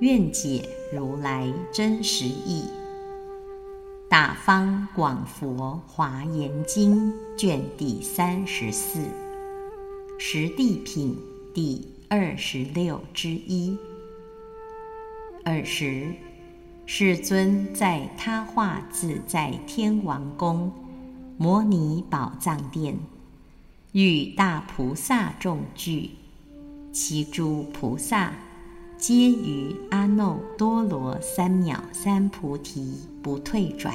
愿解如来真实义。大方广佛华严经卷第三十四，十地品第二十六之一。二十。世尊在他化自在天王宫摩尼宝藏殿，与大菩萨众聚，其诸菩萨皆于阿耨多罗三藐三菩提不退转，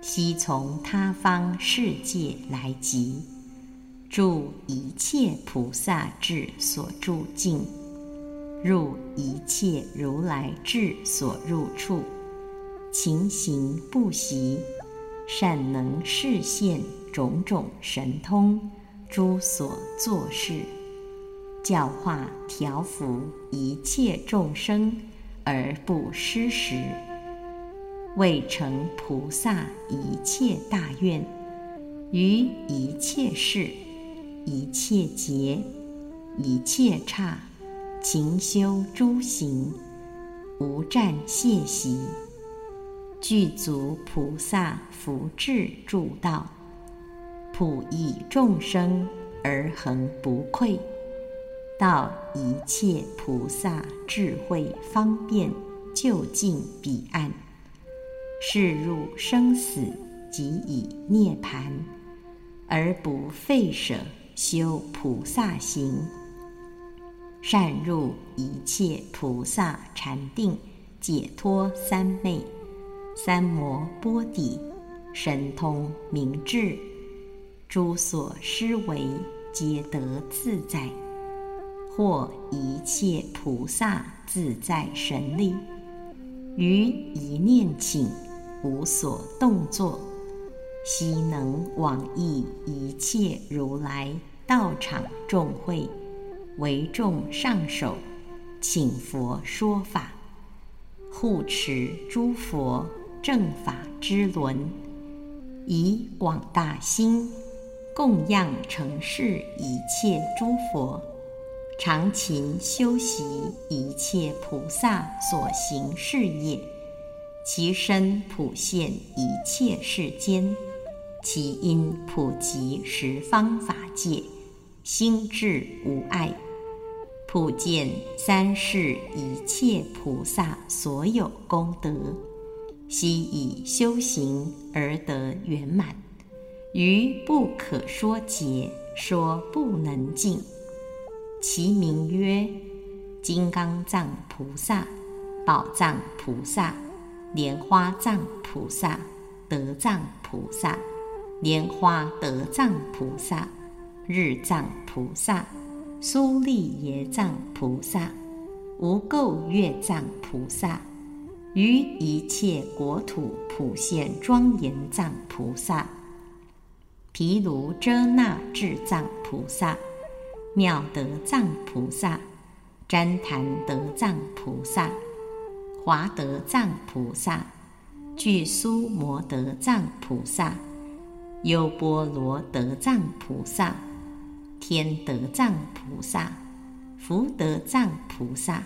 悉从他方世界来集，住一切菩萨智所住境。入一切如来智所入处，勤行不息，善能示现种种神通，诸所作事，教化调伏一切众生而不失时，未成菩萨一切大愿，于一切事、一切劫、一切刹。勤修诸行，无暂懈息，具足菩萨福智助道，普益众生而恒不愧，到一切菩萨智慧方便就近彼岸，是入生死即以涅盘，而不废舍修菩萨行。善入一切菩萨禅定解脱三昧三摩波底神通明智，诸所施为皆得自在，或一切菩萨自在神力，于一念请无所动作，悉能往诣一切如来道场众会。为众上首，请佛说法，护持诸佛正法之轮，以广大心供养成事一切诸佛，常勤修习一切菩萨所行事业，其身普现一切世间，其因普及十方法界，心智无碍。普见三世一切菩萨所有功德，悉以修行而得圆满，于不可说劫说不能尽。其名曰金刚藏菩萨、宝藏菩萨、莲花藏菩萨、德藏菩萨、莲花德藏菩萨、日藏菩萨。苏利耶藏菩萨、无垢月藏菩萨、于一切国土普现庄严藏菩萨、毗卢遮那智藏菩萨、妙德藏菩萨、旃檀德藏菩萨、华德藏菩萨、具苏摩德藏菩萨、优波罗德藏菩萨。天德藏菩萨、福德藏菩萨、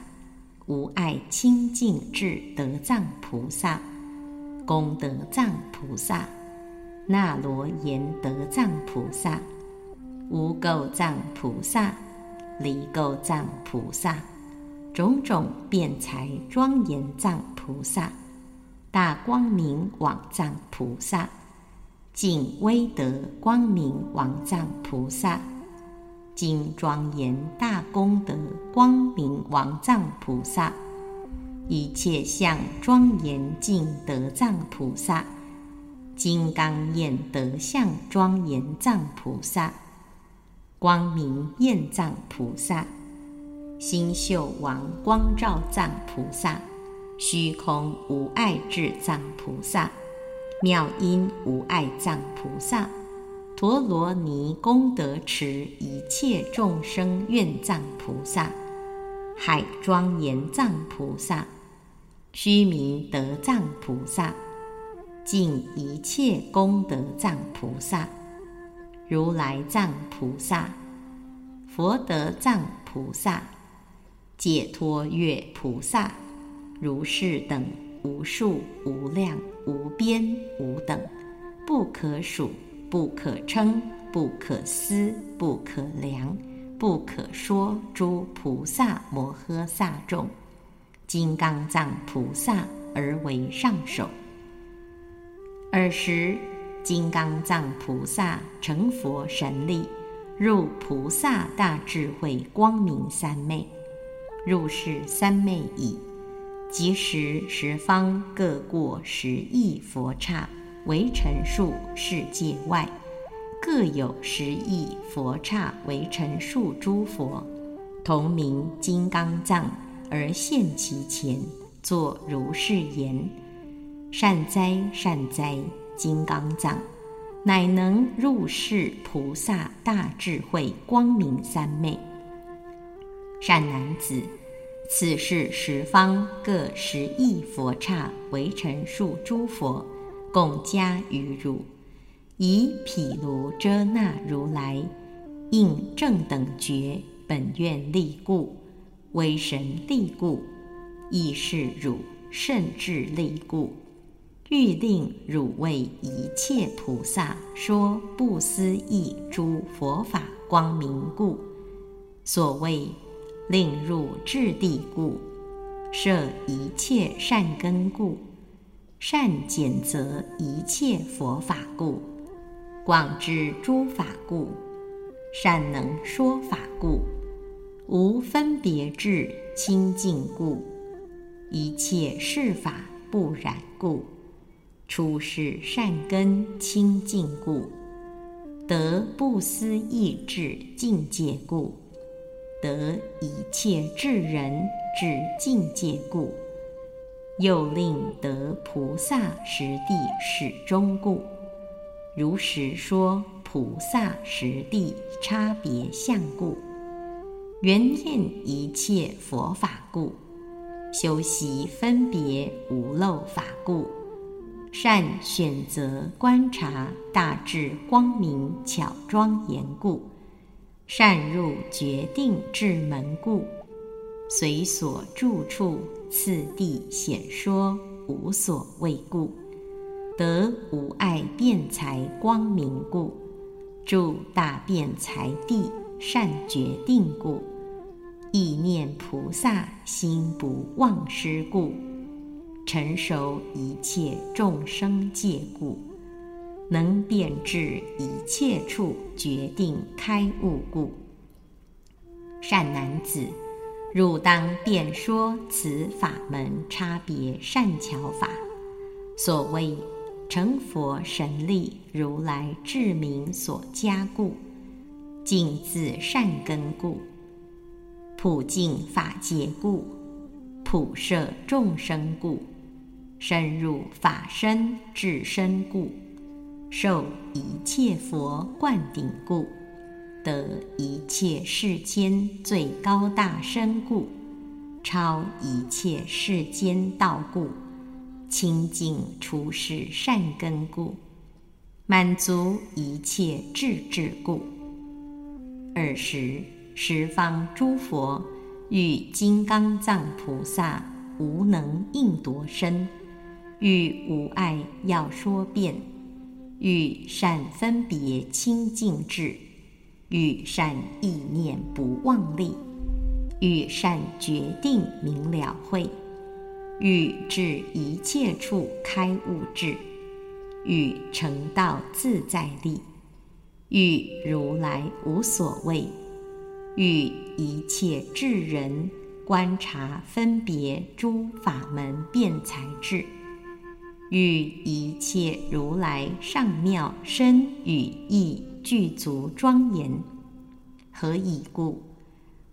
无碍清净智德藏菩萨、功德藏菩萨、那罗延德藏菩萨、无垢藏菩萨、离垢藏菩萨、种种辩才庄严藏菩萨、大光明王藏菩萨、净威德光明王藏菩萨。今庄严大功德光明王藏菩萨，一切相庄严净德藏菩萨，金刚焰德相庄严藏菩萨，光明焰藏菩萨，星宿王光照藏菩萨，虚空无碍智藏菩萨，妙音无碍藏菩萨，陀罗尼功德池一切众生愿藏菩萨，海庄严藏菩萨，须弥德藏菩萨，尽一切功德藏菩萨，如来藏菩萨，佛德藏菩萨，解脱月菩萨。如是等无数无量无边无等，不可数不可称不可思不可量不可说诸菩萨摩诃萨众，金刚藏菩萨而为上首。尔时，金刚藏菩萨成佛神力，入菩萨大智慧光明三昧，入是三昧已。即时十方各过十亿佛刹为陈数世界外，各有十亿佛刹为陈数诸佛，同名金刚藏，而现其前，作如是言：善哉善哉，金刚藏，乃能入世菩萨大智慧光明三昧。善男子。此是十方各十亿佛刹为陈数诸佛，共加于汝，以毗卢遮那如来应正等觉本愿力故，威神力故，亦是汝甚至力故，欲令汝为一切菩萨说不思议诸佛法光明故，所谓。令入智地故，设一切善根故，善简则一切佛法故，广知诸法故，善能说法故，无分别智清净故，一切事法不染故，出世善根清净故，得不思议智境界故。得一切智人至境界故，又令得菩萨实地始终故，如实说菩萨实地差别相故，圆验一切佛法故，修习分别无漏法故，善选择观察大智光明巧庄严故。善入决定智门故，随所住处次第显说无所谓故，得无碍辩才光明故，住大辩才地善决定故，意念菩萨心不忘失故，成熟一切众生界故。能变至一切处决定开悟故，善男子，汝当辩说此法门差别善巧法。所谓成佛神力，如来智明所加故，净自善根故，普净法界故，普摄众生故，深入法身至身故。受一切佛灌顶故，得一切世间最高大身故，超一切世间道故，清净出世善根故，满足一切智智故。尔时十方诸佛与金刚藏菩萨无能应夺身，与无碍要说辩。与善分别清净智，与善意念不妄力，与善决定明了会，与至一切处开悟智，与成道自在力，与如来无所谓，与一切智人观察分别诸法门辩才智。与一切如来上妙身语意具足庄严，何以故？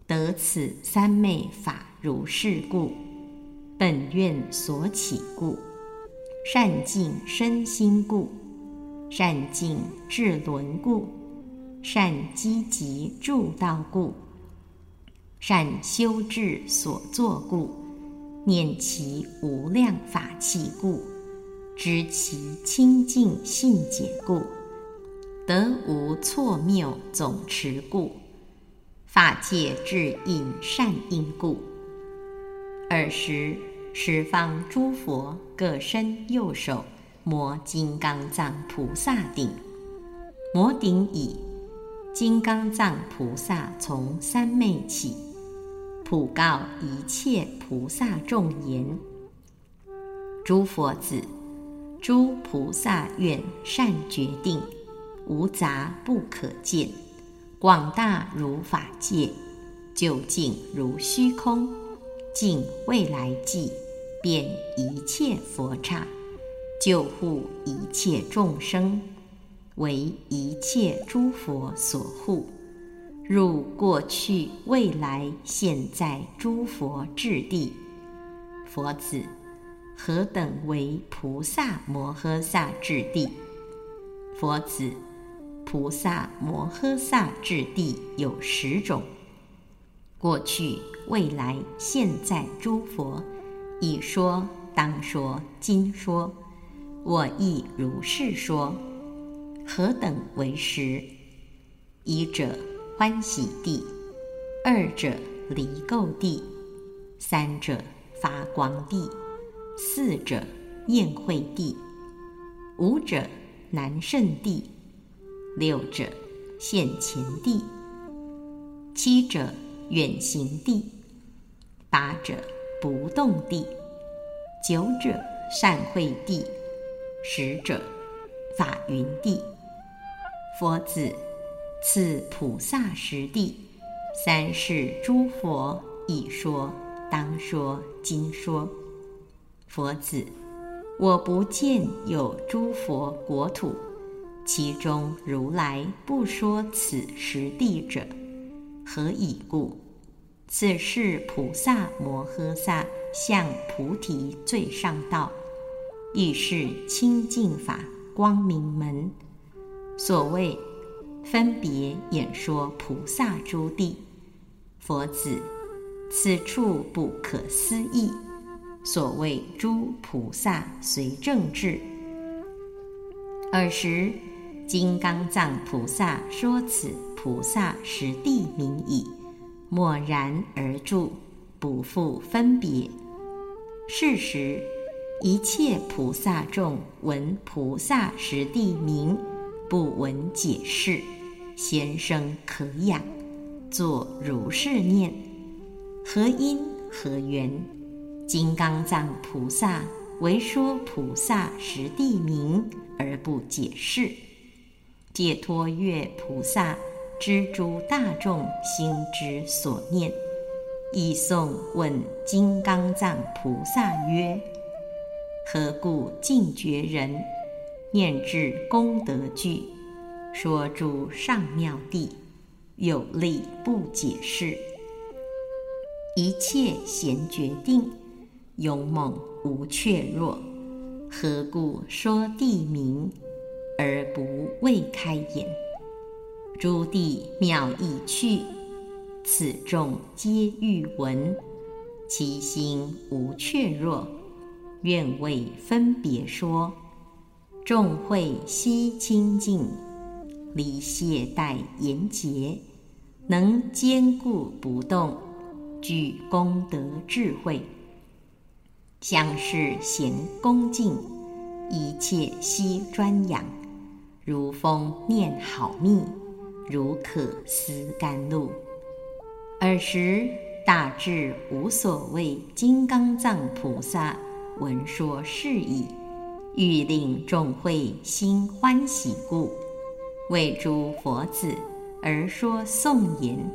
得此三昧法如是故。本愿所起故，善尽身心故，善尽智轮故，善积极助道故，善修治所作故，念其无量法器故，知其清净信解故，得无错谬总持故，法界智应善因故。尔时。十方诸佛各伸右手，摩金刚藏菩萨顶。摩顶已，金刚藏菩萨从三昧起，普告一切菩萨众言：诸佛子，诸菩萨愿善决定，无杂不可见，广大如法界，究竟如虚空。尽未来际，遍一切佛刹，救护一切众生，为一切诸佛所护。入过去、未来、现在诸佛智地。佛子，何等为菩萨摩诃萨智地？佛子，菩萨摩诃萨智地有十种。过去、未来、现在诸佛，已说、当说、今说，我亦如是说。何等为实？一者欢喜地，二者离垢地，三者发光地，四者宴会地，五者难胜地，六者现前地，七者。远行地，八者不动地，九者善会地，十者法云地。佛子，次菩萨十地，三世诸佛已说，当说，今说。佛子，我不见有诸佛国土，其中如来不说此时地者。何以故？此是菩萨摩诃萨向菩提最上道，亦是清净法光明门。所谓分别演说菩萨诸地，佛子，此处不可思议。所谓诸菩萨随正智。尔时，金刚藏菩萨说此。菩萨实地名矣，默然而住，不复分别。是时，一切菩萨众闻菩萨实地名，不闻解释，先生可仰，作如是念：何因何缘？金刚藏菩萨为说菩萨实地名而不解释，解脱月菩萨。知诸大众心之所念，以诵问金刚藏菩萨曰：“何故尽觉人念至功德具，说诸上妙地，有力不解释？一切贤决定，勇猛无怯弱，何故说地名而不未开眼？”诸地妙意趣，此众皆欲闻，其心无怯弱，愿为分别说。众会悉清净，离懈怠严洁，能坚固不动，具功德智慧，相视贤恭敬，一切悉专养，如风念好蜜。如可思甘露。尔时，大智无所谓金刚藏菩萨闻说是已，欲令众会心欢喜故，为诸佛子而说颂言：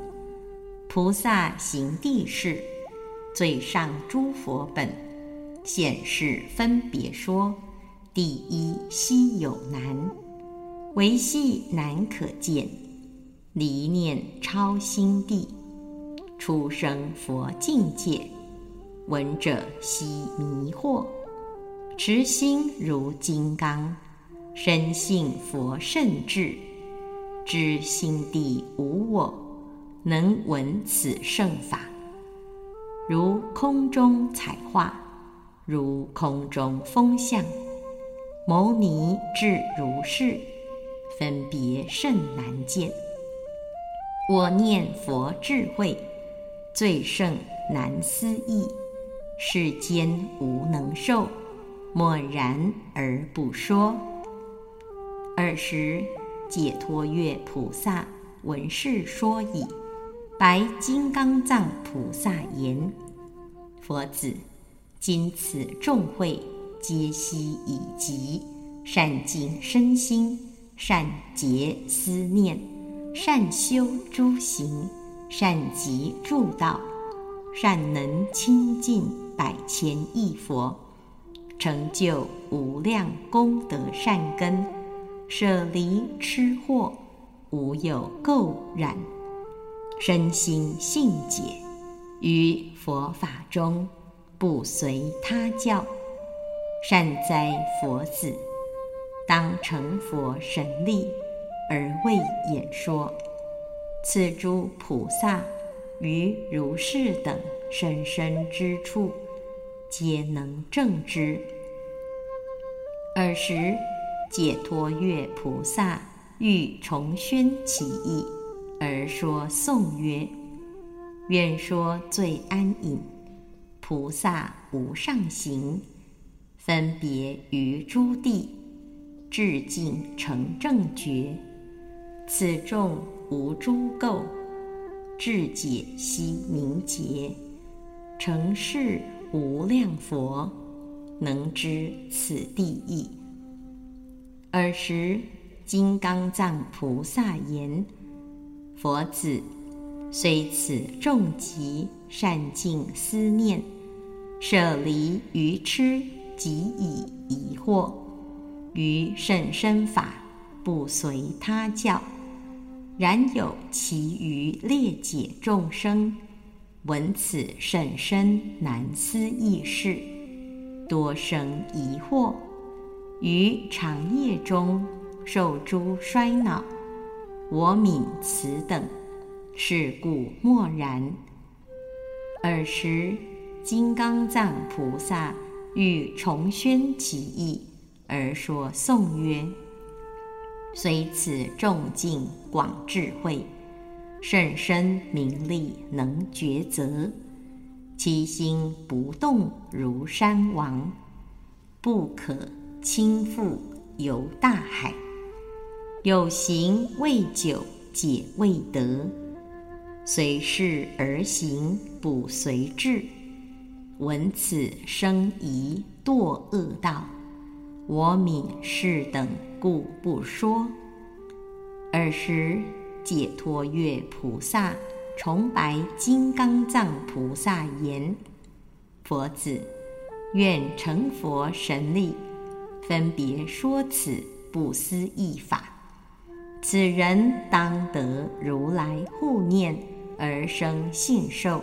菩萨行地事，最上诸佛本，显示分别说，第一稀有难，唯系难可见。离念超心地，出生佛境界，闻者悉迷惑，持心如金刚，深信佛圣智，知心地无我，能闻此圣法，如空中彩画，如空中风象。牟尼至如是，分别甚难见。我念佛智慧最胜难思议，世间无能受，默然而不说。尔时，解脱月菩萨闻是说已，白金刚藏菩萨言：“佛子，今此众会，皆悉已极，善尽身心，善结思念。”善修诸行，善集诸道，善能亲近百千亿佛，成就无量功德善根，舍离痴惑，无有垢染，身心性解，于佛法中不随他教，善哉佛子，当成佛神力。而为演说，此诸菩萨于如是等深深之处，皆能证之。尔时，解脱月菩萨欲重宣其意，而说颂曰：“愿说最安隐，菩萨无上行，分别于诸地，至尽成正觉。”此众无诸垢，智解悉明洁，成是无量佛，能知此地意。尔时，金刚藏菩萨言：“佛子，虽此众集善尽思念，舍离愚痴，即以疑惑，于甚深法，不随他教。”然有其余列解众生，闻此甚深难思议事，多生疑惑，于长夜中受诸衰恼。我悯此等，是故默然。尔时，金刚藏菩萨欲重宣其意，而说颂曰。虽此众境广智慧，甚深明利能抉择，其心不动如山王，不可倾覆游大海。有行未久解未得，随事而行不随智，闻此生疑堕恶道。我悯是等。故不说。尔时，解脱月菩萨重白金刚藏菩萨言：“佛子，愿成佛神力，分别说此不思议法。此人当得如来护念而生信受。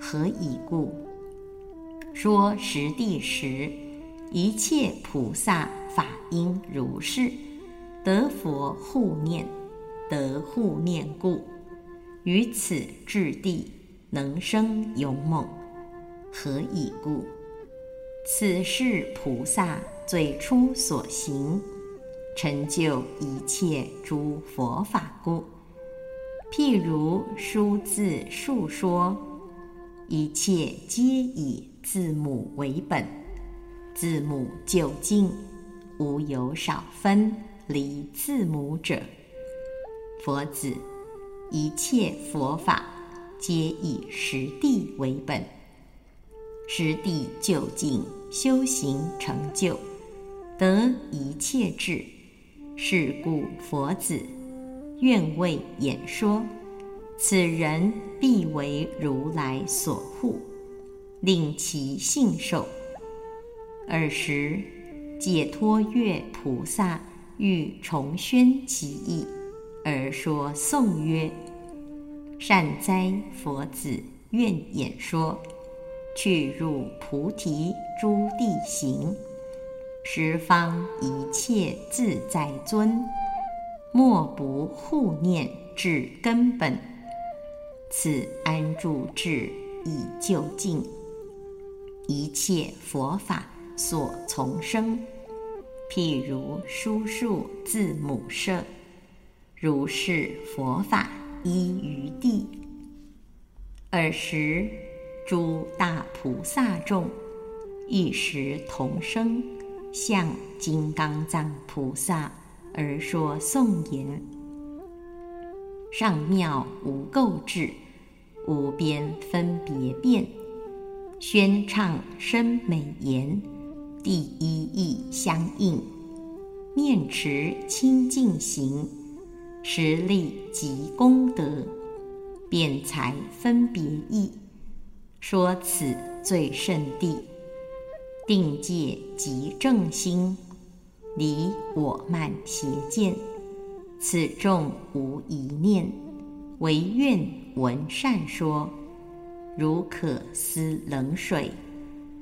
何以故？说实地时，一切菩萨。”法应如是，得佛护念，得护念故，于此智地能生勇猛。何以故？此是菩萨最初所行，成就一切诸佛法故。譬如书字述说，一切皆以字母为本，字母究竟。无有少分离字母者。佛子，一切佛法皆以实地为本，实地究竟修行成就，得一切智。是故佛子愿为演说，此人必为如来所护，令其信受。尔时。解脱月菩萨欲重宣其意，而说颂曰：“善哉，佛子，愿演说。去入菩提诸地行，十方一切自在尊，莫不护念至根本。此安住智以究竟，一切佛法所从生。譬如书数字母舍，如是佛法依于地。尔时，诸大菩萨众一时同声，向金刚藏菩萨而说颂言：“上妙无垢智，无边分别辩，宣唱深美言。”第一义相应，念持清净行，实力及功德，辩才分别义，说此最胜地，定界即正心，离我慢邪见，此众无一念，唯愿闻善说，如渴思冷水。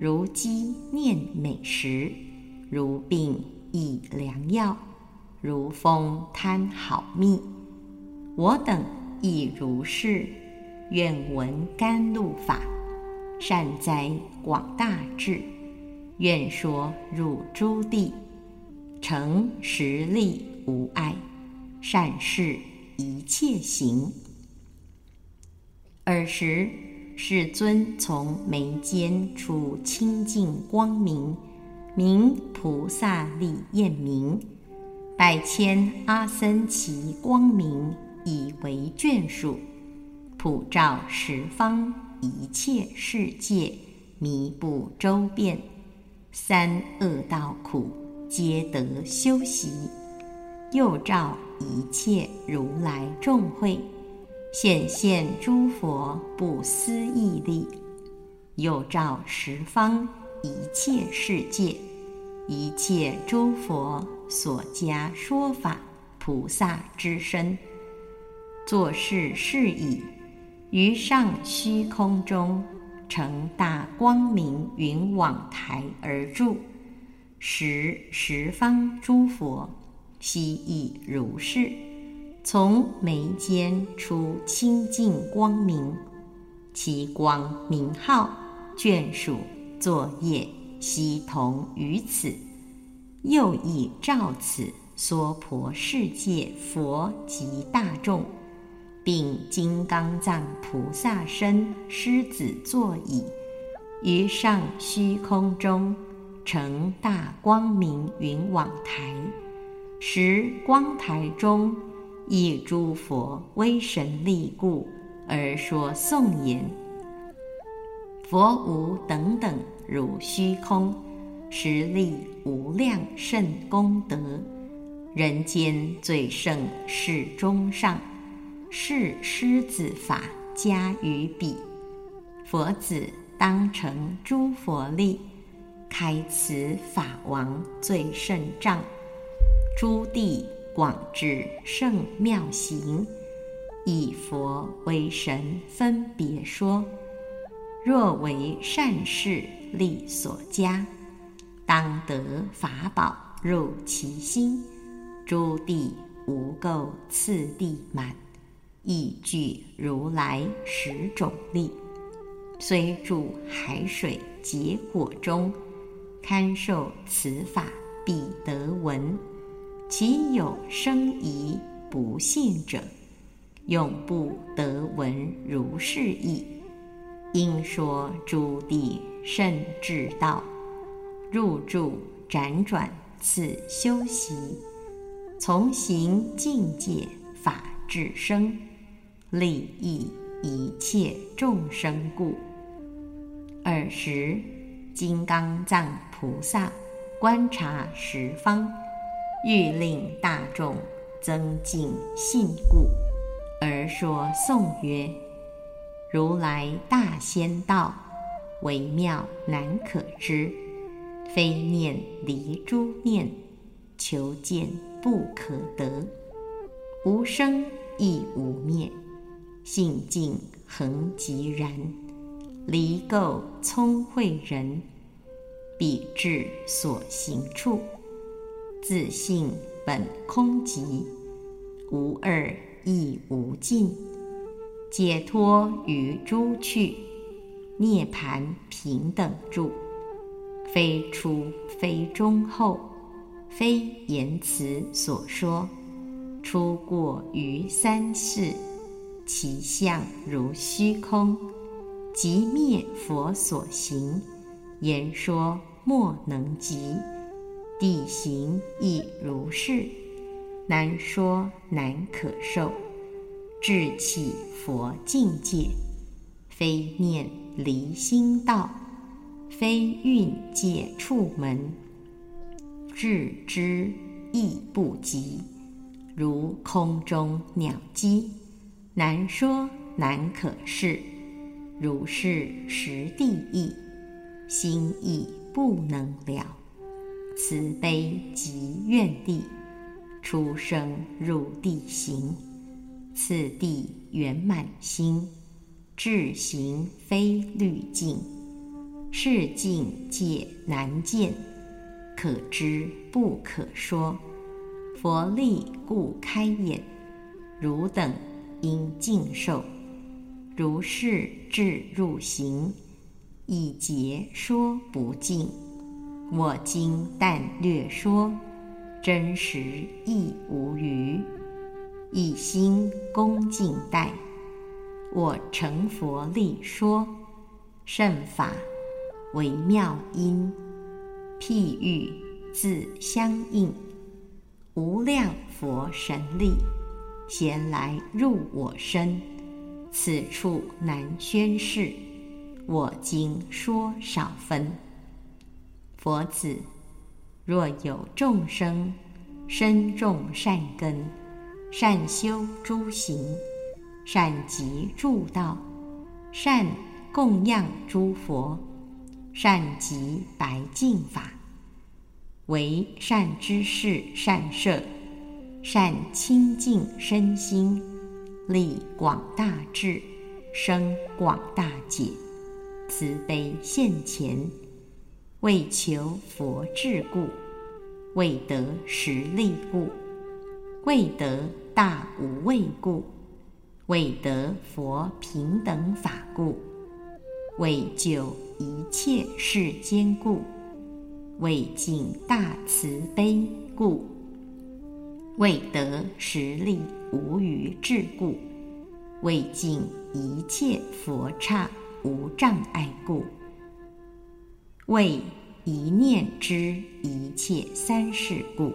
如饥念美食，如病忆良药，如风贪好蜜。我等亦如是，愿闻甘露法，善哉广大智，愿说入诸地，成实力无碍，善事一切行。尔时。世尊从眉间出清净光明，名菩萨力焰明，百千阿僧祇光明以为眷属，普照十方一切世界，弥不周遍，三恶道苦皆得修习，又照一切如来众会。显现诸佛不思议力，又照十方一切世界，一切诸佛所加说法菩萨之身，作是事已，于上虚空中成大光明云网台而住，十十方诸佛悉亦如是。从眉间出清净光明，其光明号眷属作业悉同于此，又以照此娑婆世界佛及大众，并金刚藏菩萨身狮子座椅，于上虚空中成大光明云网台，时光台中。以诸佛威神力故而说颂言：佛无等等如虚空，实力无量甚功德，人间最胜是中上，是狮子法加于彼，佛子当成诸佛力，开此法王最胜障，诸地。广智圣妙行，以佛为神分别说。若为善事力所加，当得法宝入其心。诸地无垢次第满，亦具如来十种力。虽住海水结果中，堪受此法，必得闻。其有生疑不信者，永不得闻如是意。应说诸地甚至道，入住辗转次修习，从行境界法智生，利益一切众生故。尔时，金刚藏菩萨观察十方。欲令大众增进信故，而说颂曰：“如来大仙道，微妙难可知，非念离诸念，求见不可得，无生亦无灭，性净恒寂然，离垢聪慧人，彼智所行处，自性本空寂，无二亦无尽，解脱于诸趣，涅盘平等住，非出非中后，非言辞所说，出过于三世，其相如虚空。即灭佛所行，言说莫能及，地形亦如是，难说难可受，智起佛境界，非念离心道，非运界处门，智之亦不及，如空中鸟击，难说难可视。如是实地意，心意不能了。慈悲即愿地，出生入地行，次第圆满心，智行非虑境，是境界难见，可知不可说。佛力故开眼，汝等应尽受。如是智入行，一劫说不尽。我今但略说，真实亦无余。一心恭敬待，我成佛力说，圣法微妙音，譬喻自相应，无量佛神力，闲来入我身。此处难宣示，我今说少分。佛子，若有众生身种善根，善修诸行，善集诸道，善供养诸佛，善集白净法，为善知识善摄，善清净身心。立广大智，生广大解，慈悲现前，为求佛智故，为得实力故，为得大无畏故，为得佛平等法故，为救一切世间故，为尽大慈悲故，为得实力。无余智故，为尽一切佛刹无障碍故，为一念之一切三世故，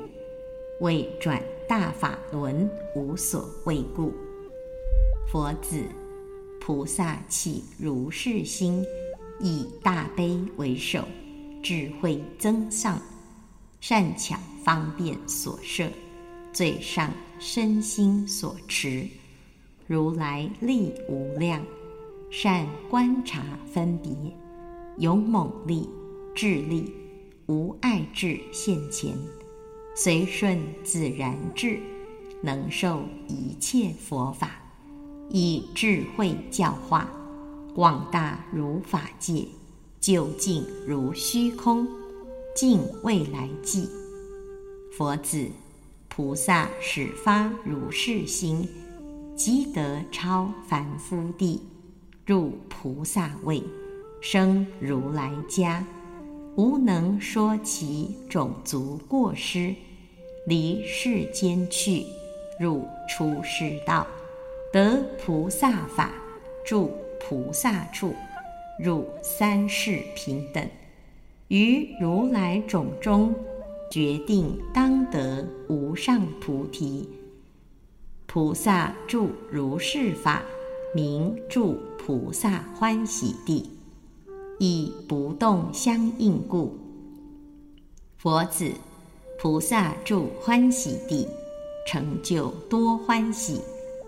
为转大法轮无所畏故。佛子，菩萨起如是心，以大悲为首，智慧增上，善巧方便所摄。最上身心所持，如来力无量，善观察分别，勇猛力、智力、无碍智现前，随顺自然智，能受一切佛法，以智慧教化，广大如法界，究竟如虚空，尽未来际，佛子。菩萨始发如是心，即得超凡夫地，入菩萨位，生如来家，无能说其种族过失，离世间去，入出世道，得菩萨法，住菩萨处，入三世平等，于如来种中。决定当得无上菩提，菩萨住如是法，名住菩萨欢喜地，以不动相应故。佛子，菩萨住欢喜地，成就多欢喜，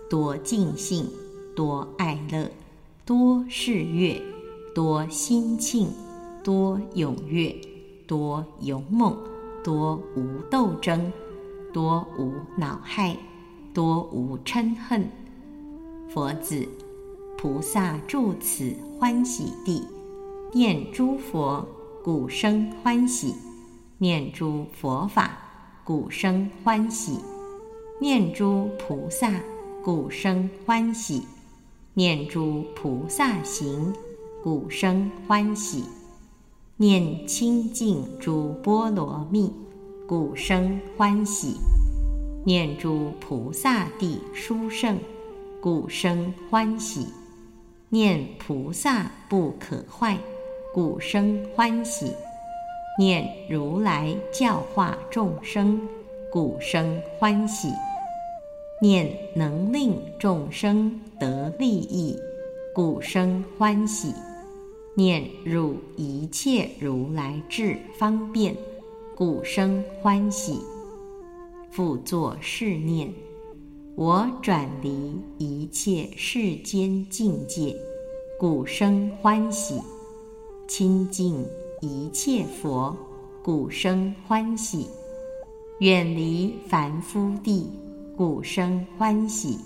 多尽兴，多爱乐，多事悦，多心庆，多踊跃，多勇猛。多无斗争，多无恼害，多无嗔恨。佛子，菩萨住此欢喜地，念诸佛，故生欢喜；念诸佛法，故生欢喜；念诸菩萨，故生欢喜；念诸菩萨行，故生欢喜；念清净诸波罗蜜，故生欢喜。念诸菩萨地殊胜，故生欢喜；念菩萨不可坏，故生欢喜；念如来教化众生，故生欢喜；念能令众生得利益，故生欢喜；念入一切如来智方便，故生欢喜。复作是念：我转离一切世间境界，故生欢喜；亲近一切佛，故生欢喜；远离凡夫地，故生欢喜；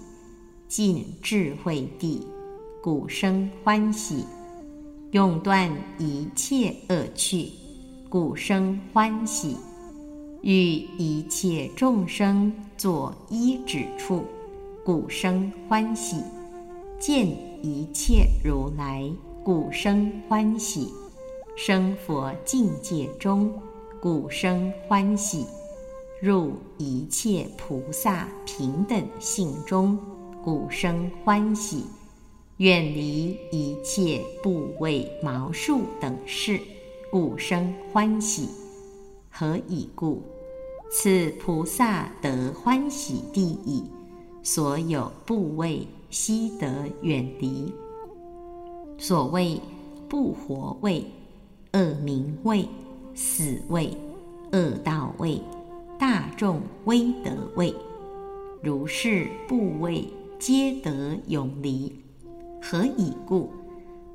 尽智慧地，故生欢喜；永断一切恶趣，故生欢喜。与一切众生作依止处，故生欢喜；见一切如来，故生欢喜；生佛境界中，故生欢喜；入一切菩萨平等性中，故生欢喜；远离一切部位毛数等事，故生欢喜。何以故？此菩萨得欢喜地矣。所有部位悉得远离。所谓不活位、恶名位、死位、恶道位、大众威德位，如是部位皆得永离。何以故？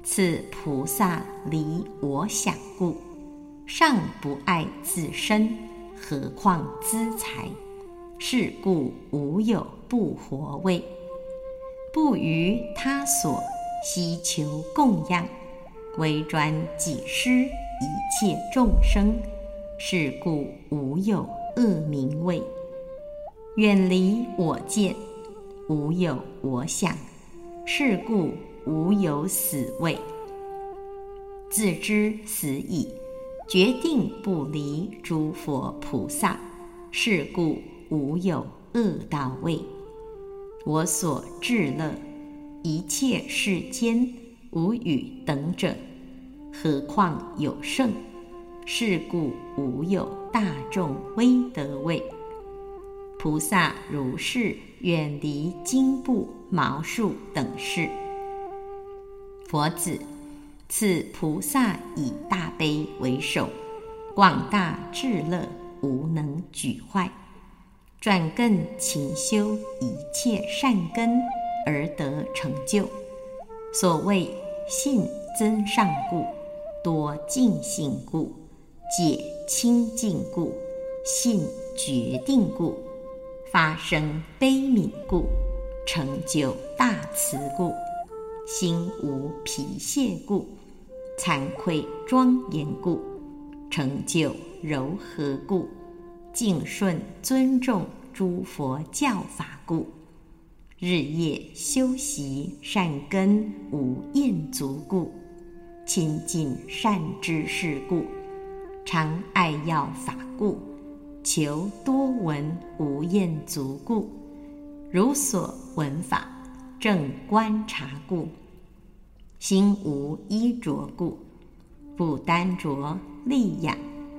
此菩萨离我想故，尚不爱自身。何况资财，是故无有不活位，不于他所希求供养，唯专己施一切众生。是故无有恶名位，远离我见，无有我想。是故无有死位，自知死矣。决定不离诸佛菩萨，是故无有恶道位。我所至乐，一切世间无与等者，何况有圣？是故无有大众威德位。菩萨如是远离经部毛树等事。佛子。此菩萨以大悲为首，广大智乐无能举坏，转更勤修一切善根而得成就。所谓信增上故，多尽信故，解清净故，信决定故，发生悲悯故，成就大慈故。心无疲懈故，惭愧庄严故，成就柔和故，敬顺尊重诸佛教法故，日夜修习善根无厌足故，亲近善知识故，常爱要法故，求多闻无厌足故，如所闻法。正观察故，心无衣着故，不单着利养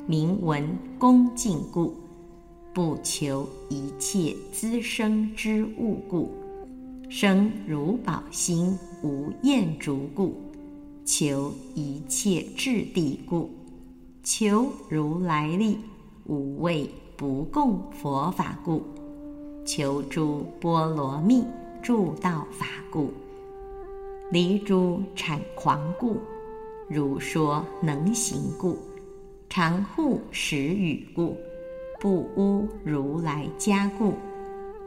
名闻恭敬故，不求一切滋生之物故，生如宝心无厌足故，求一切智地故，求如来力无畏不共佛法故，求诸波罗蜜。诸道法故，离诸产狂故，如说能行故，常护时语故，不污如来家故，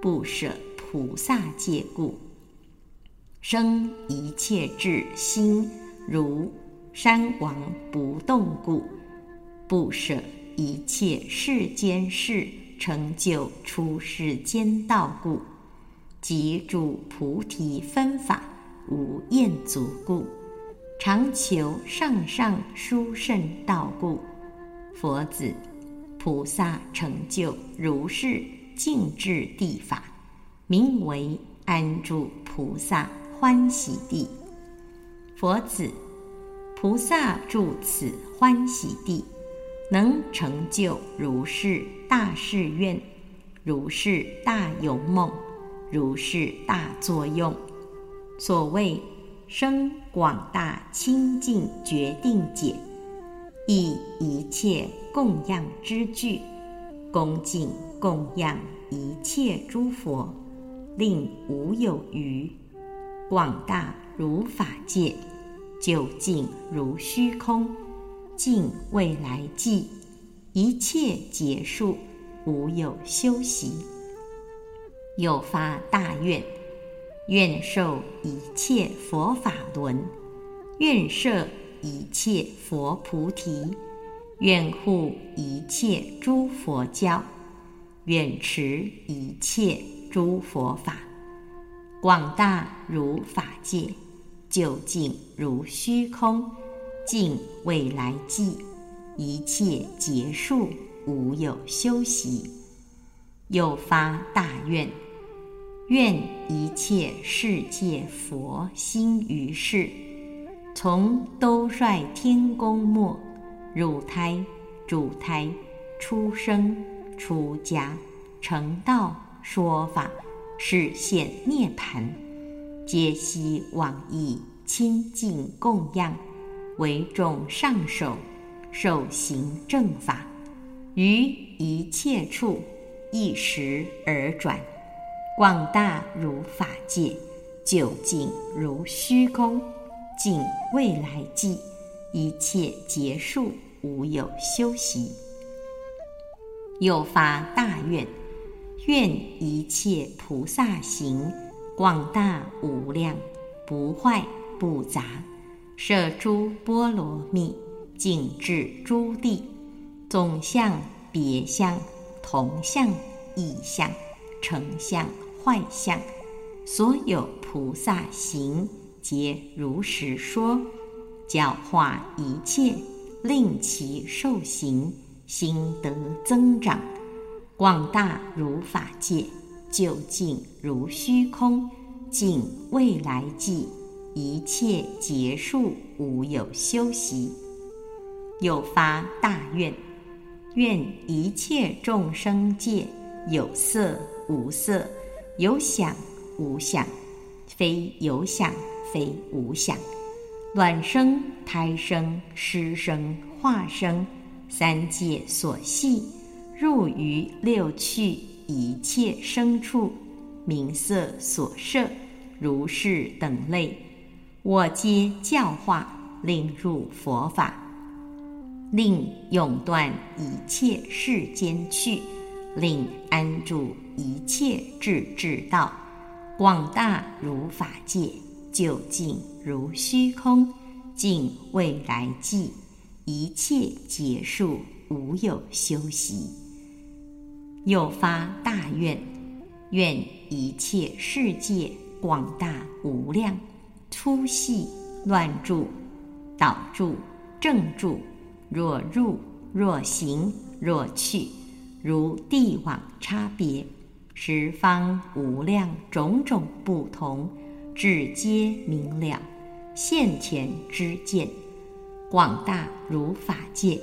不舍菩萨戒故，生一切智心如山王不动故，不舍一切世间事，成就出世间道故，即住菩提分法无厌足故，常求上上殊胜道故，佛子菩萨成就如是净智地法，名为安住菩萨。欢喜地，佛子，菩萨住此欢喜地，能成就如是大誓愿，如是大勇梦，如是大作用。所谓生广大清净决定解，以一切供养之具，恭敬供养一切诸佛，令无有余。广大如法界，究竟如虚空，尽未来际，一切结束，无有休息。有发大愿，愿受一切佛法轮，愿摄一切佛菩提，愿护一切诸佛教，愿持一切诸佛法。广大如法界，究竟如虚空，尽未来际，一切结束，无有休息。又发大愿，愿一切世界佛心于世，从兜率天宫末，入胎、主胎、出生、出家、成道、说法。是现涅盘，皆悉往诣亲近供养，为众上首，受行正法，于一切处一时而转，广大如法界，究竟如虚空，尽未来际，一切结束，无有休息，又发大愿。愿一切菩萨行广大无量，不坏不杂，摄诸波罗蜜，净至诸地，总相、别相、同相、异相、成相、坏相，所有菩萨行，皆如实说，教化一切，令其受行，心得增长。广大如法界，究竟如虚空，尽未来际，一切结束，无有休息。有发大愿，愿一切众生界有色无色，有想无想，非有想非无想，卵生胎生湿生化生，三界所系。入于六趣一切生处，名色所摄，如是等类，我皆教化，令入佛法，令永断一切世间趣，令安住一切智智道，广大如法界，究竟如虚空，尽未来际，一切结束，无有休息。又发大愿，愿一切世界广大无量，粗细乱住、导住、正住，若入若行若去，如地网差别，十方无量种种不同，至皆明了，现前之见，广大如法界，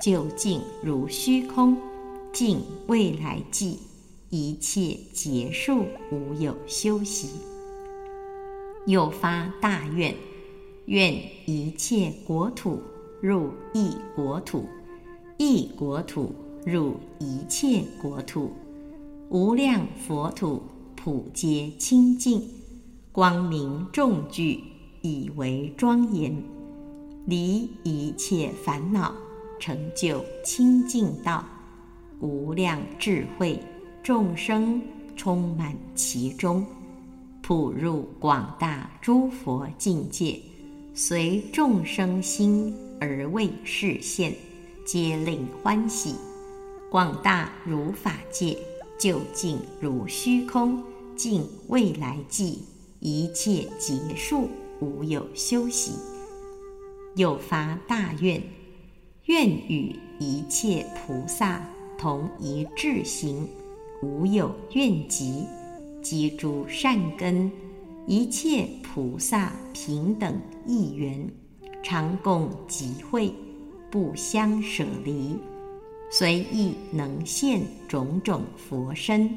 究竟如虚空。尽未来际，一切结束，无有休息。又发大愿，愿一切国土入一国土，一国土入一切国土，无量佛土普皆清净，光明众聚，以为庄严，离一切烦恼，成就清净道。无量智慧，众生充满其中，普入广大诸佛境界，随众生心而为示现，皆令欢喜。广大如法界，究竟如虚空，尽未来际，一切结束，无有休息。又发大愿，愿与一切菩萨同一智行，无有怨疾，积诸善根，一切菩萨平等一缘，常共集会，不相舍离，随意能现种种佛身，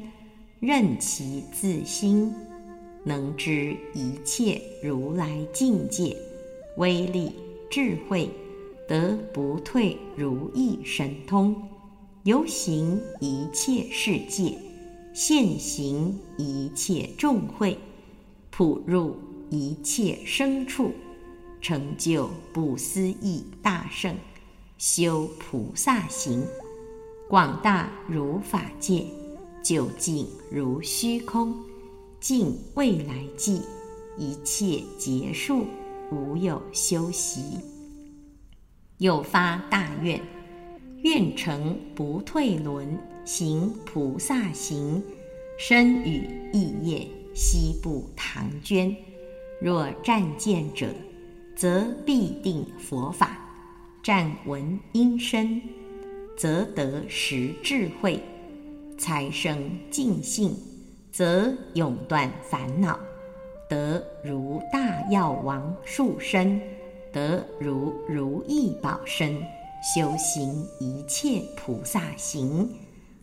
任其自心，能知一切如来境界威力。智慧得不退如意神通，游行一切世界，现行一切众会，普入一切生处，成就不思议大圣，修菩萨行，广大如法界，究竟如虚空，尽未来际，一切结束。无有修习，又发大愿，愿成不退轮，行菩萨行，身语意业，悉不唐捐。若战见者，则必定佛法；战闻音声，则得实智慧；财生净性，则永断烦恼。得如大药王树身，得如如意宝身，修行一切菩萨行，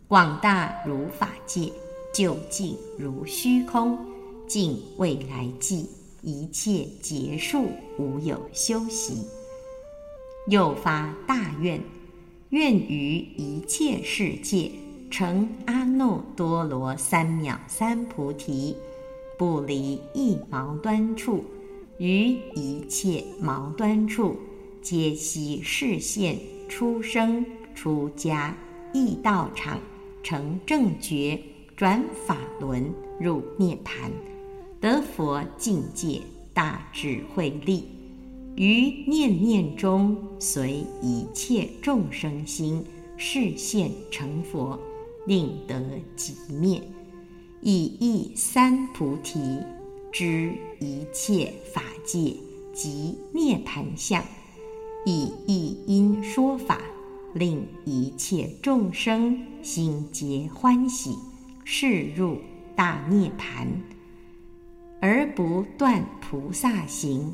广大如法界，究竟如虚空，尽未来际，一切结束，无有休息。又发大愿，愿于一切世界成阿耨多罗三藐三菩提。不离一毛端处，于一切毛端处，皆悉示现出生出家，易道场成正觉，转法轮入涅盘，得佛境界大智慧力，于念念中随一切众生心示现成佛，令得即灭。以一三菩提知一切法界及涅盘相，以一因说法，令一切众生心结欢喜，示入大涅盘，而不断菩萨行，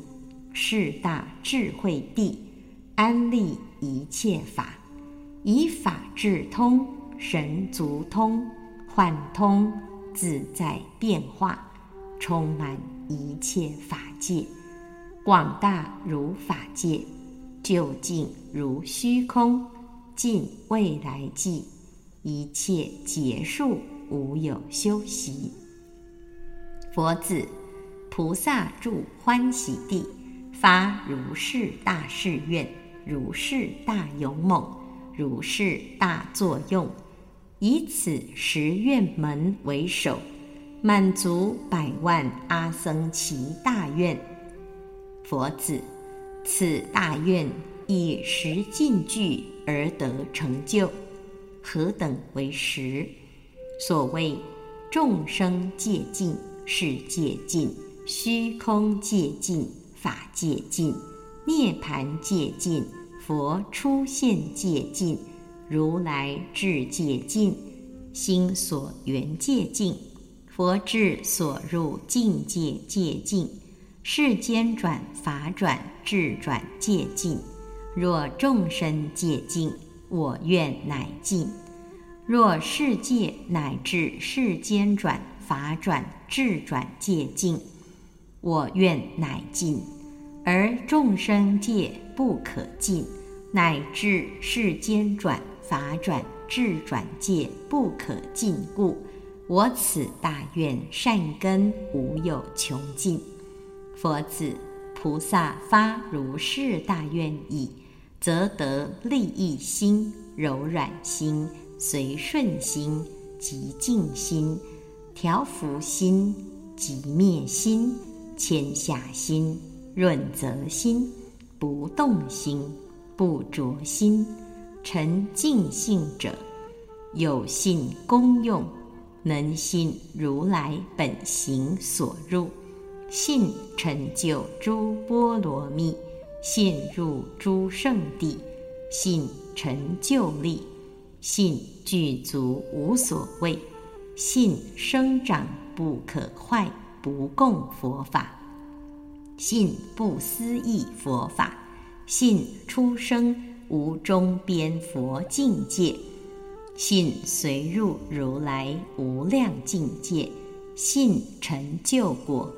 是大智慧地，安立一切法，以法智通，神足通，幻通。自在变化，充满一切法界，广大如法界，究竟如虚空，尽未来际，一切结束，无有休息。佛子，菩萨住欢喜地，发如是大誓愿，如是大勇猛，如是大作用。以此十愿门为首，满足百万阿僧祇大愿。佛子，此大愿以十尽具而得成就，何等为十？所谓众生界尽、世界尽、虚空界尽、法界尽、涅盘界尽、佛出现界尽。如来智界尽，心所缘界尽，佛智所入境界界尽，世间转法转智转界尽。若众生界尽，我愿乃尽；若世界乃至世间转法转智转界尽，我愿乃尽。而众生界不可尽，乃至世间转。法转智转界不可尽故，我此大愿善根无有穷尽。佛子，菩萨发如是大愿已，则得利益心、柔软心、随顺心、极静心、调伏心、即灭心、谦下心、润泽心、不动心、不着心、沉静性者，有信功用，能信如来本行所入，信成就诸波罗蜜，信入诸圣地，信成就力。信具足无所谓，信生长不可坏，不共佛法；信不思议佛法，信出生无中边佛境界，信随入如来无量境界，信成就果。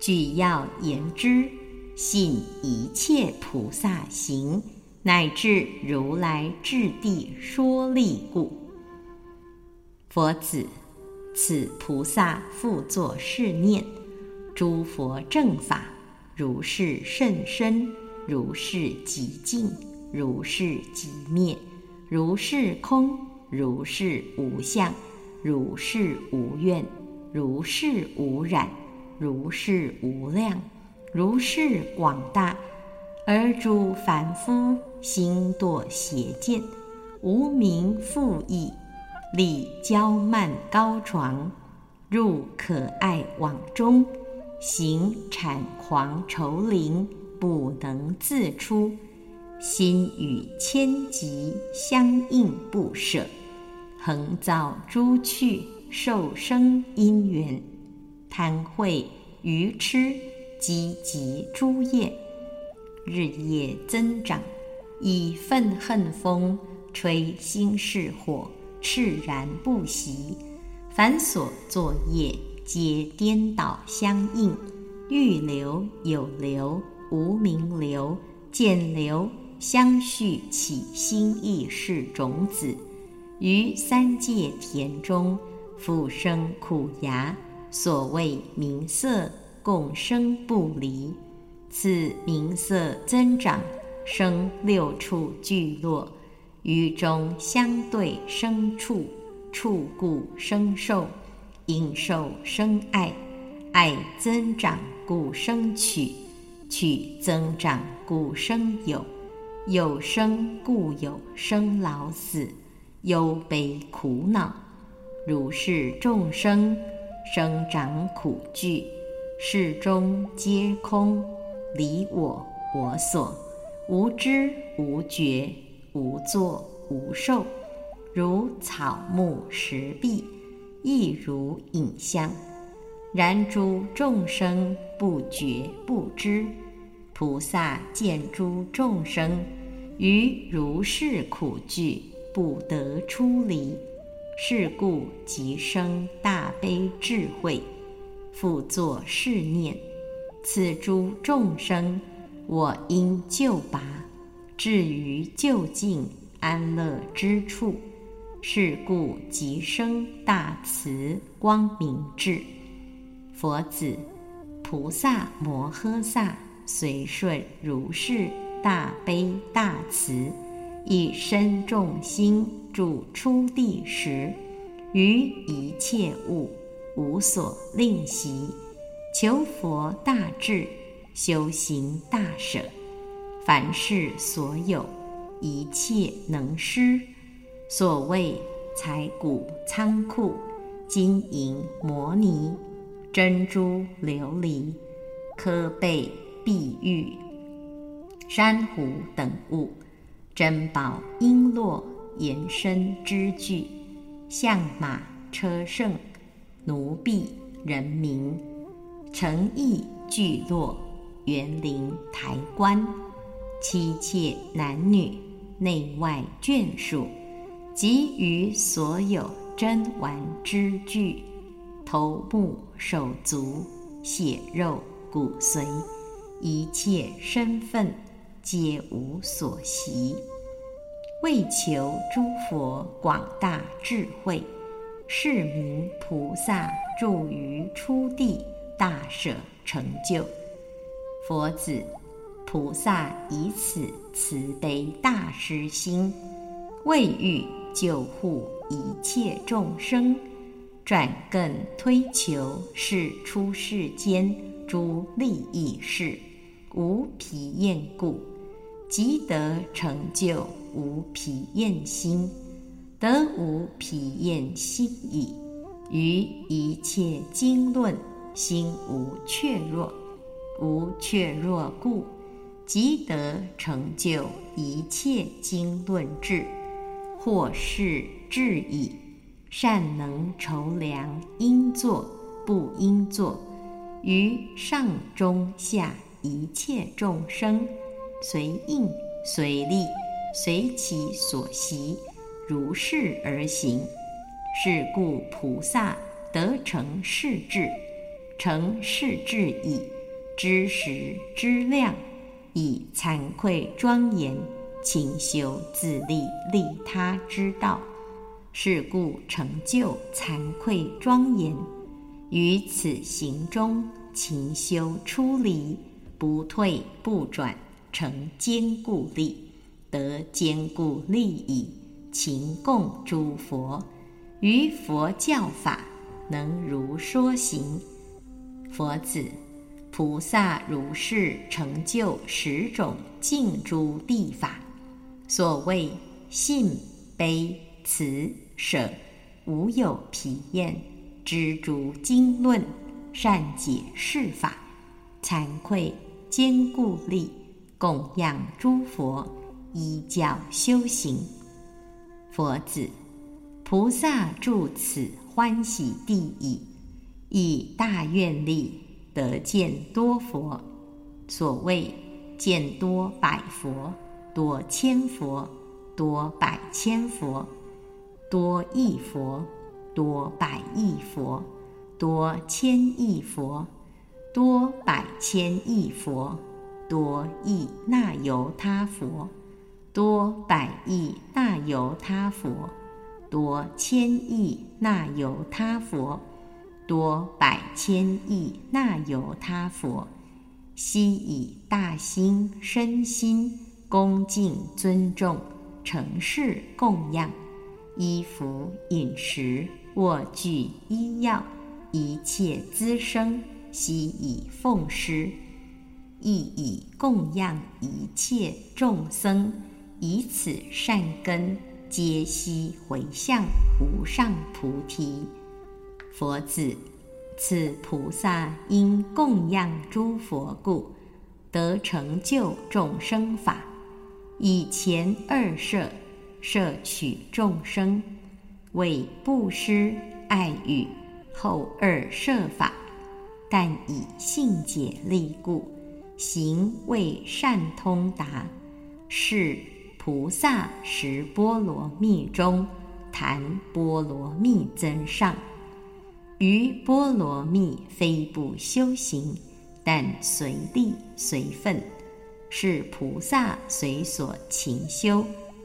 具要言之，信一切菩萨行。乃至如来智地说利故，佛子，此菩萨复作是念：诸佛正法，如是甚深，如是极静，如是极灭，如是空，如是无相，如是无愿，如是无染，如是无量，如是广大。而诸凡夫心堕邪见，无名复意，立骄慢高床，入可爱网中，行产狂愁灵，不能自出，心与千疾相应不舍，恒造诸趣受生因缘，贪恚愚痴积集诸业。日夜增长，以愤恨风吹心事火，炽然不息。凡所作业，皆颠倒相应，欲流有流，无名流、见流相续起心意识种子，于三界田中复生苦芽。所谓名色，共生不离。此名色增长，生六处聚落，于中相对生处，处故生受，因受生爱，爱增长故生取，取增长故生有，有生故有生老死，忧悲苦恼，如是众生生长苦聚，世中皆空。离我我所，无知无觉，无作无受，如草木石壁，亦如影像。然诸众生不觉不知，菩萨见诸众生于如是苦聚，不得出离，是故即生大悲智慧，复作是念。此诸众生，我应救拔，至于究竟安乐之处。是故即生大慈光明智。佛子，菩萨摩诃萨随顺如是大悲大慈，以身众心主初地时，于一切物无所令习。求佛大智，修行大舍，凡事所有，一切能施。所谓财谷仓库、金银摩尼、珍珠琉璃、科贝碧玉、珊瑚等物，珍宝璎珞、延伸之具、象马车胜、奴婢人民。诚意聚落、园林、台观、妻妾男女、内外眷属，及于所有珍玩之具、头目手足、血肉骨髓，一切身份，皆无所习。为求诸佛广大智慧，是名菩萨住于初地。大舍成就，佛子，菩萨以此慈悲大施心，为欲救护一切众生，转更推求是出世间诸利益事，无疲厌故，即得成就无疲厌心，得无疲厌心矣。于一切经论，心无怯弱，无怯弱故，即得成就一切经论智，或是智矣。善能筹量应作不应作，于上中下一切众生，随应随力随其所习，如是而行。是故菩萨得成世智，成世智以知识知量，以惭愧庄严，勤修自利利他之道。是故成就惭愧庄严，于此行中勤修出离，不退不转，成坚固力，得坚固利益，勤供诸佛。于佛教法能如说行，佛子，菩萨如是成就十种净诸地法。所谓信悲慈舍，无有疲厌，知诸经论，善解释法，惭愧坚固力，供养诸佛，依教修行。佛子。菩萨住此欢喜地矣，以大愿力得见多佛。所谓见多百佛、多千佛、多百千佛、多亿佛、多百亿佛、多千亿佛、多百千亿佛、多亿那由他佛、多百亿那由他佛。多千亿那由他佛，多百千亿那由他佛，悉以大心身心恭敬尊重，承事供养，衣服饮食卧具医药一切资生，悉以奉施，亦以供养一切众生，以此善根。皆悉回向无上菩提，佛子，此菩萨因供养诸佛故，得成就众生法。以前二摄摄取众生，为布施爱语；后二摄法，但以信解力故，行为善通达，是。菩萨十波罗蜜中，谈波罗蜜增上。于波罗蜜非不修行，但随力随分，是菩萨随所勤修，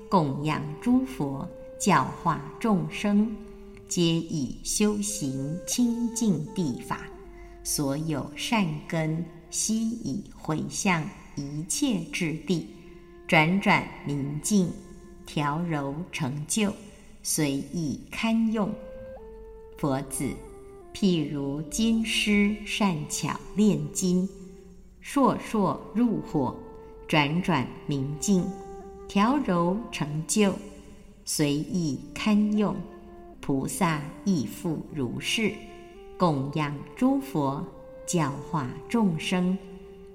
供养诸佛，教化众生，皆以修行清净地法，所有善根悉以回向一切之地。转转明净，调柔成就，随意堪用。佛子，譬如金师善巧炼金，烁烁入火，转转明净，调柔成就，随意堪用。菩萨亦复如是，供养诸佛，教化众生。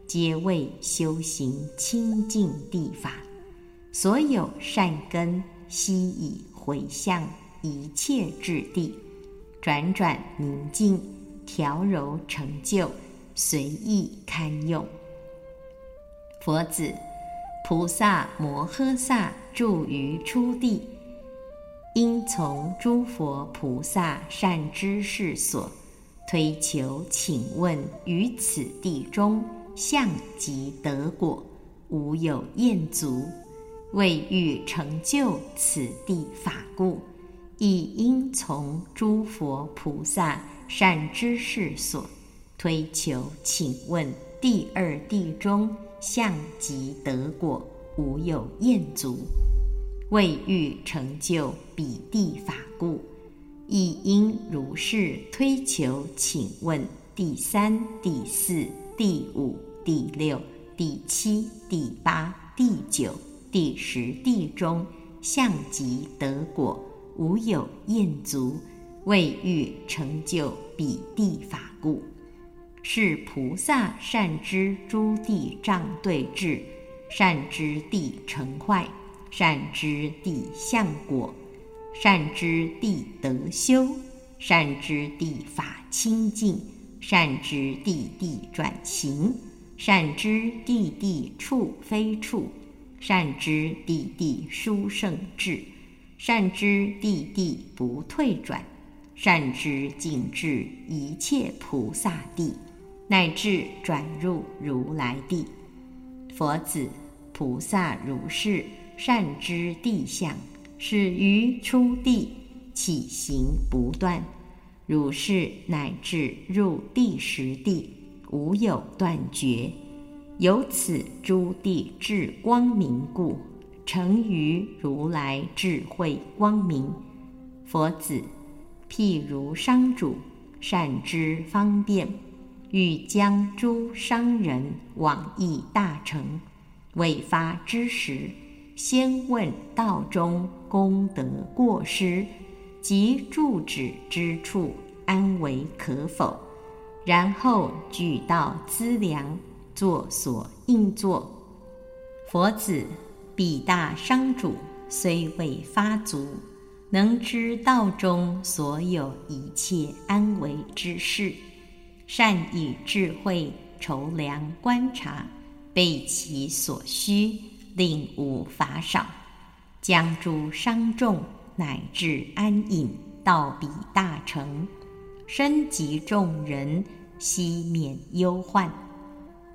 皆为修行清净地法，所有善根悉以回向一切智地，转转明净，调柔成就，随意堪用。佛子，菩萨摩诃萨住于初地，应从诸佛菩萨善知识所推求，请问于此地中。相即得果，无有厌足。为欲成就此地法故，亦应从诸佛菩萨善知识所推求，请问第二地中相即得果，无有厌足。为欲成就彼地法故，亦应如是推求。请问第三、第四、第五、第六、第七、第八、第九、第十地中，相即得果，无有厌足，未欲成就彼地法故。是菩萨善知诸地障对治，善知地成坏，善知地相果，善知地德修，善知地法清净，善知地地转行，善知地地处非处，善知地地殊胜智，善知地地不退转，善知尽至一切菩萨地。乃至转入如来地，佛子菩萨如是善知地相，始于初地起行不断，如是乃至入第十地，无有断绝。由此诸地至光明故，成于如来智慧光明。佛子，譬如商主善知方便。欲将诸商人往诣大成，未发之时，先问道中功德过失及住址之处安为可否，然后举道资粮，作所应作。佛子，彼大商主虽未发足，能知道中所有一切安危之事。善以智慧筹量观察，备其所需，令无法少，将诸商众乃至安隐，道彼大成，身及众人，悉免忧患。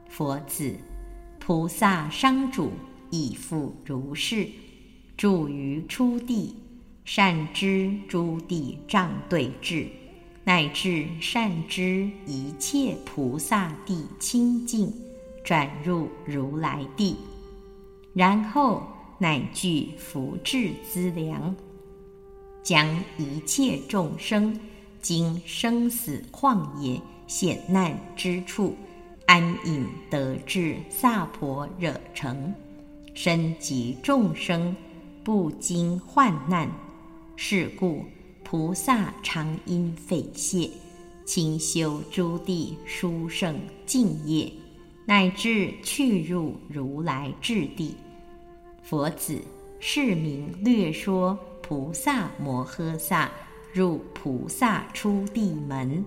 佛子，菩萨商主亦复如是，住于初地，善知诸地障对治。乃至善知一切菩萨地清净，转入如来地，然后乃具福智资粮，将一切众生经生死旷野险难之处，安隐得至萨婆惹城，身及众生不经患难，是故。菩萨常因匪懈，清修诸地殊胜净业，乃至去入如来智地。佛子，是名略说菩萨摩诃萨入菩萨出地门，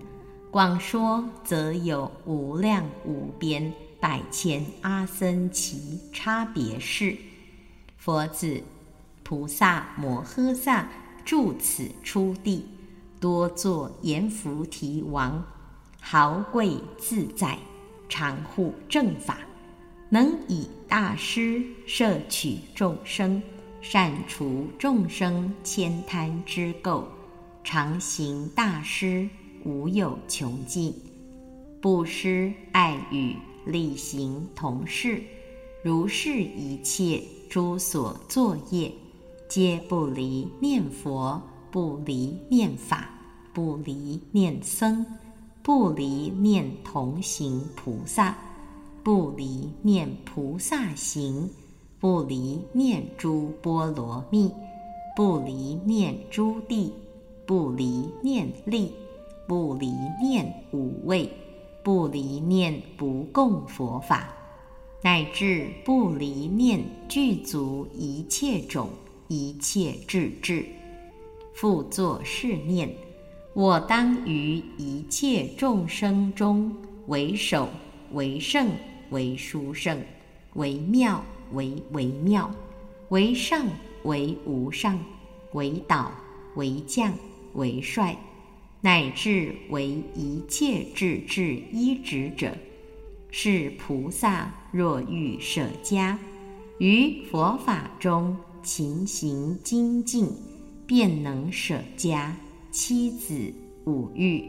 广说则有无量无边百千阿僧祇差别事。佛子，菩萨摩诃萨。住此出地，多作阎浮提王，豪贵自在，常护正法，能以大师摄取众生，善除众生千贪之垢，常行大师，无有穷尽。布施爱语，力行同事，如是一切诸所作业。皆不离念佛，不离念法，不离念僧，不离念同行菩萨，不离念菩萨行，不离念诸波罗蜜，不离念诸地，不离念力，不离念五味，不离念不共佛法，乃至不离念具足一切种。一切智智，复作是念：我当于一切众生中为首，为圣，为殊胜，为妙，为微妙，为上，为无上，为导，为将，为帅，乃至为一切智智依止者。是菩萨若欲舍家于佛法中。勤行精进，便能舍家、妻子、五欲，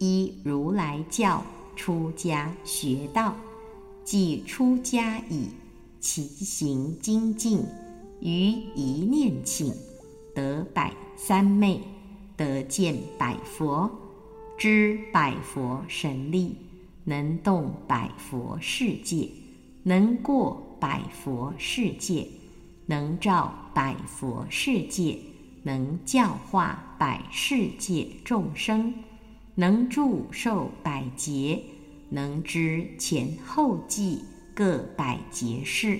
依如来教出家学道。即出家已，其行精进，于一念请得百三昧，得见百佛，知百佛神力，能动百佛世界，能过百佛世界，能照百佛世界，能教化百世界众生，能助受百劫，能知前后继各百劫事，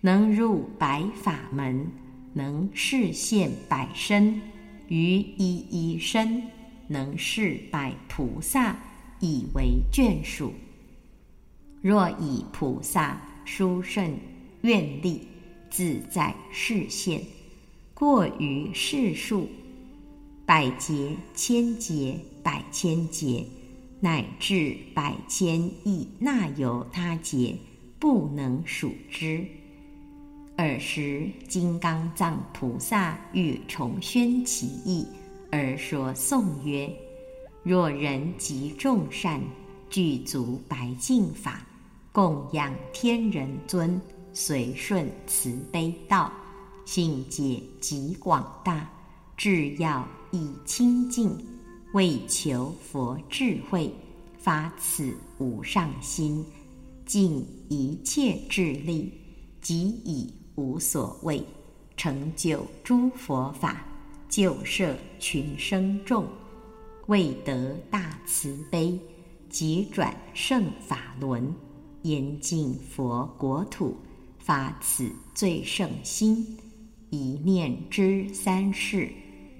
能入百法门，能示现百身。于一一身，能视百菩萨以为眷属。若以菩萨殊胜愿力自在示现，过于世数，百劫、千劫、百千劫，乃至百千亿那由他劫，不能数之。尔时，金刚藏菩萨欲重宣其意，而说颂曰：“若人及众善，具足白净法，供养天人尊，随顺慈悲道，性解极广大，智要以清净，为求佛智慧，发此无上心，尽一切智力，即以。”无所谓，成就诸佛法，救摄群生众，未得大慈悲，即转圣法轮，严净佛国土，发此最胜心，一念知三世，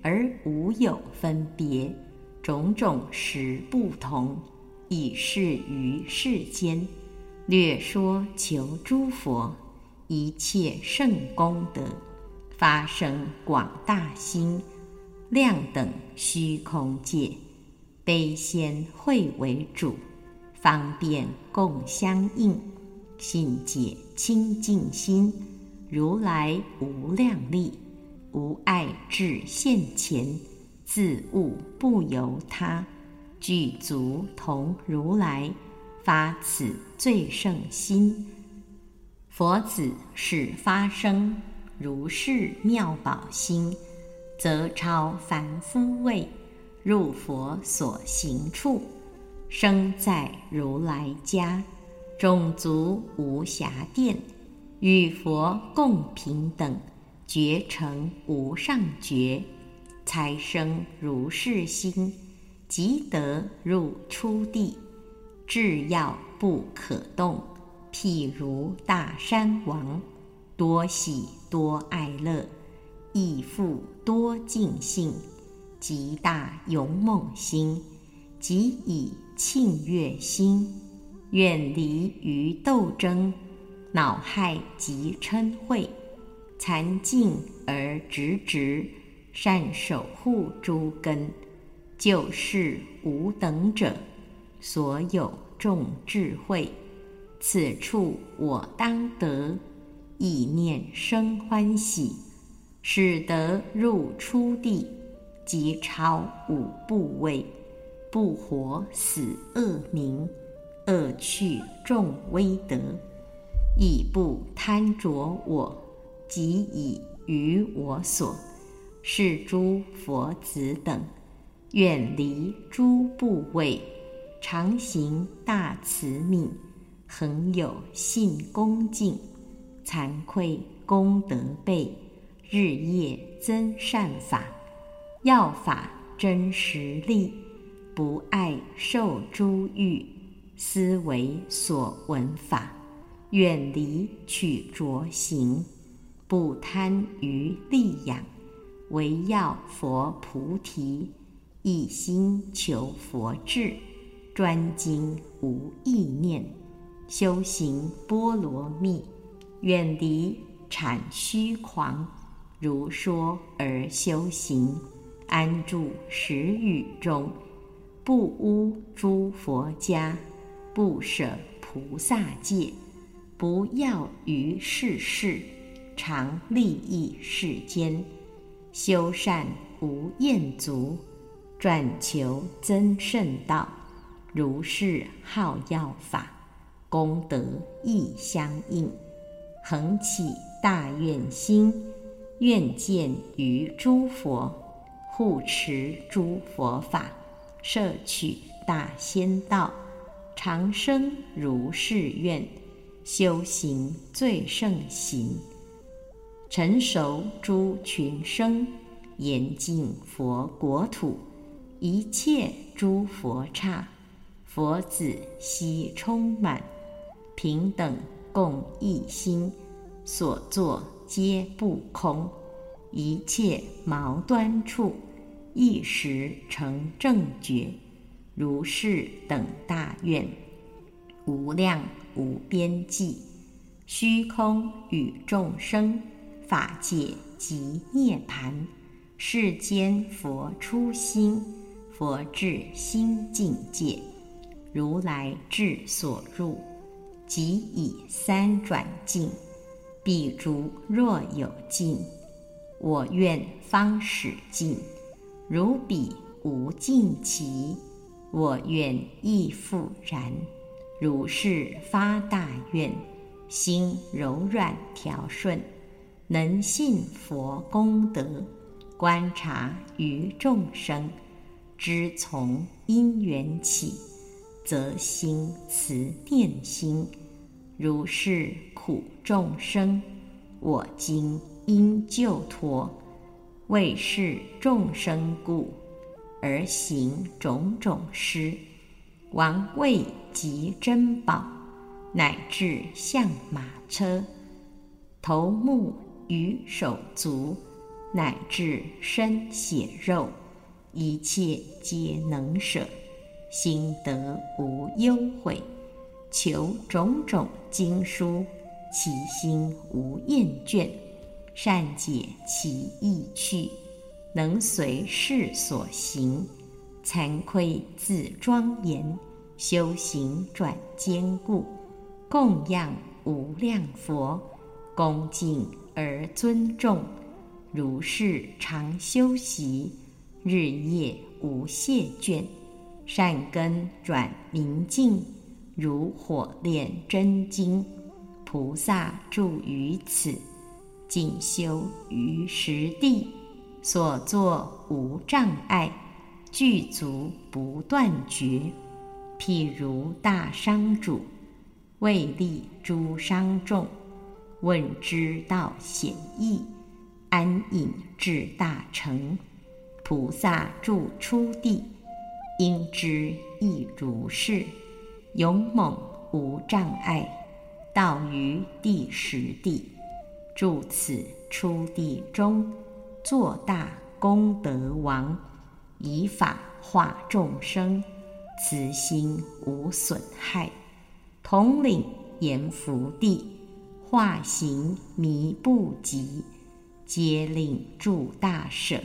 而无有分别，种种实不同，以示于世间，略说求诸佛。一切圣功德，发生广大心，量等虚空界，悲先会为主，方便共相应，信解清净心，如来无量力，无碍至现前，自悟不由他，具足同如来，发此最胜心。佛子是发生如是妙宝心，则超凡夫位，入佛所行处，生在如来家，种族无暇殿，与佛共平等，觉成无上觉，才生如是心，即得入初地，至要不可动。譬如大山王，多喜多爱乐，亦复多尽兴，极大勇猛心，即以庆悦心，远离于斗争，恼害及嗔恚，禅静而直直，善守护诸根，就是无等者，所有众智慧。此处我当得，意念生欢喜，使得入初地，即超五部位，不活死恶名，恶趣众威德，亦不贪着我，即以于我所，是诸佛子等，远离诸部位，常行大慈悯。恒有信恭敬，惭愧功德倍，日夜增善法，要法真实力，不爱受诸欲，思维所闻法，远离取着行，不贪于利养，唯要佛菩提，一心求佛智，专精无意念。修行波罗蜜，远离产虚狂，如说而修行，安住十语中，不污诸佛家，不舍菩萨戒，不要于世事，常利益世间，修善无厌足，转求增圣道，如是好药法。功德亦相应，恒起大愿心，愿见于诸佛，护持诸佛法，摄取大仙道，长生如是愿，修行最胜行，成熟诸群生，严净佛国土，一切诸佛刹，佛子悉充满，平等共一心，所作皆不空，一切矛端处。一时成正觉，如是等大愿，无量无边际，虚空与众生，法界即涅盘，世间佛初心，佛智心境界，如来智所入，即以三转境，彼如若有尽，我愿方始尽。如彼无尽期，我愿亦复然。如是发大愿，心柔软调顺，能信佛功德，观察于众生，知从因缘起，则心慈念心。如是苦众生，我今应救脱。为是众生故，而行种种施，王位及珍宝，乃至象马车、头目与手足，乃至身血肉，一切皆能舍，心得无忧悔。求种种经书，其心无厌倦。善解其意趣，能随事所行，惭愧自庄严，修行转坚固，供养无量佛，恭敬而尊重，如是常修习，日夜无懈倦，善根转明净，如火炼真金，菩萨住于此。进修于实地，所作无障碍，具足不断绝。譬如大商主，为利诸商众，问之道显易，安隐至大成。菩萨住初地，应知亦如是。勇猛无障碍，到于第十地。住此初地中，做大功德王，以法化众生，慈心无损害。统领阎浮地，化形弥不及，皆令住大舍，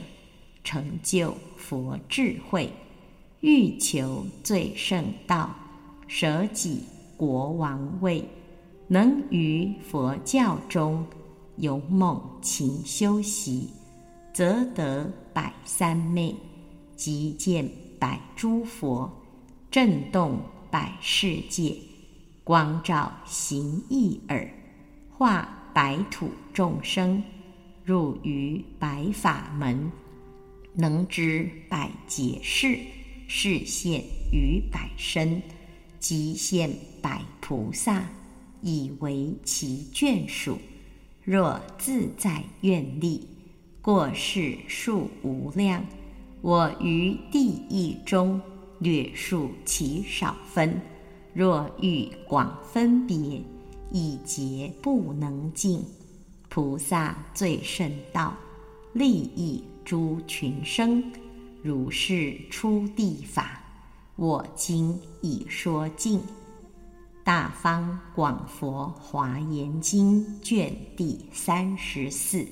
成就佛智慧，欲求最胜道，舍己国王位，能于佛教中。勇猛勤修习，则得百三昧，即见百诸佛，震动百世界，光照行义耳，化白土众生，入于白法门，能知百劫事，示现于百身，即现百菩萨，以为其眷属。若自在愿力，过世数无量。我于地狱中略述其少分。若欲广分别，以劫不能尽。菩萨最甚道，利益诸群生。如是出地法，我今已说尽。大方广佛华严经卷第三十四。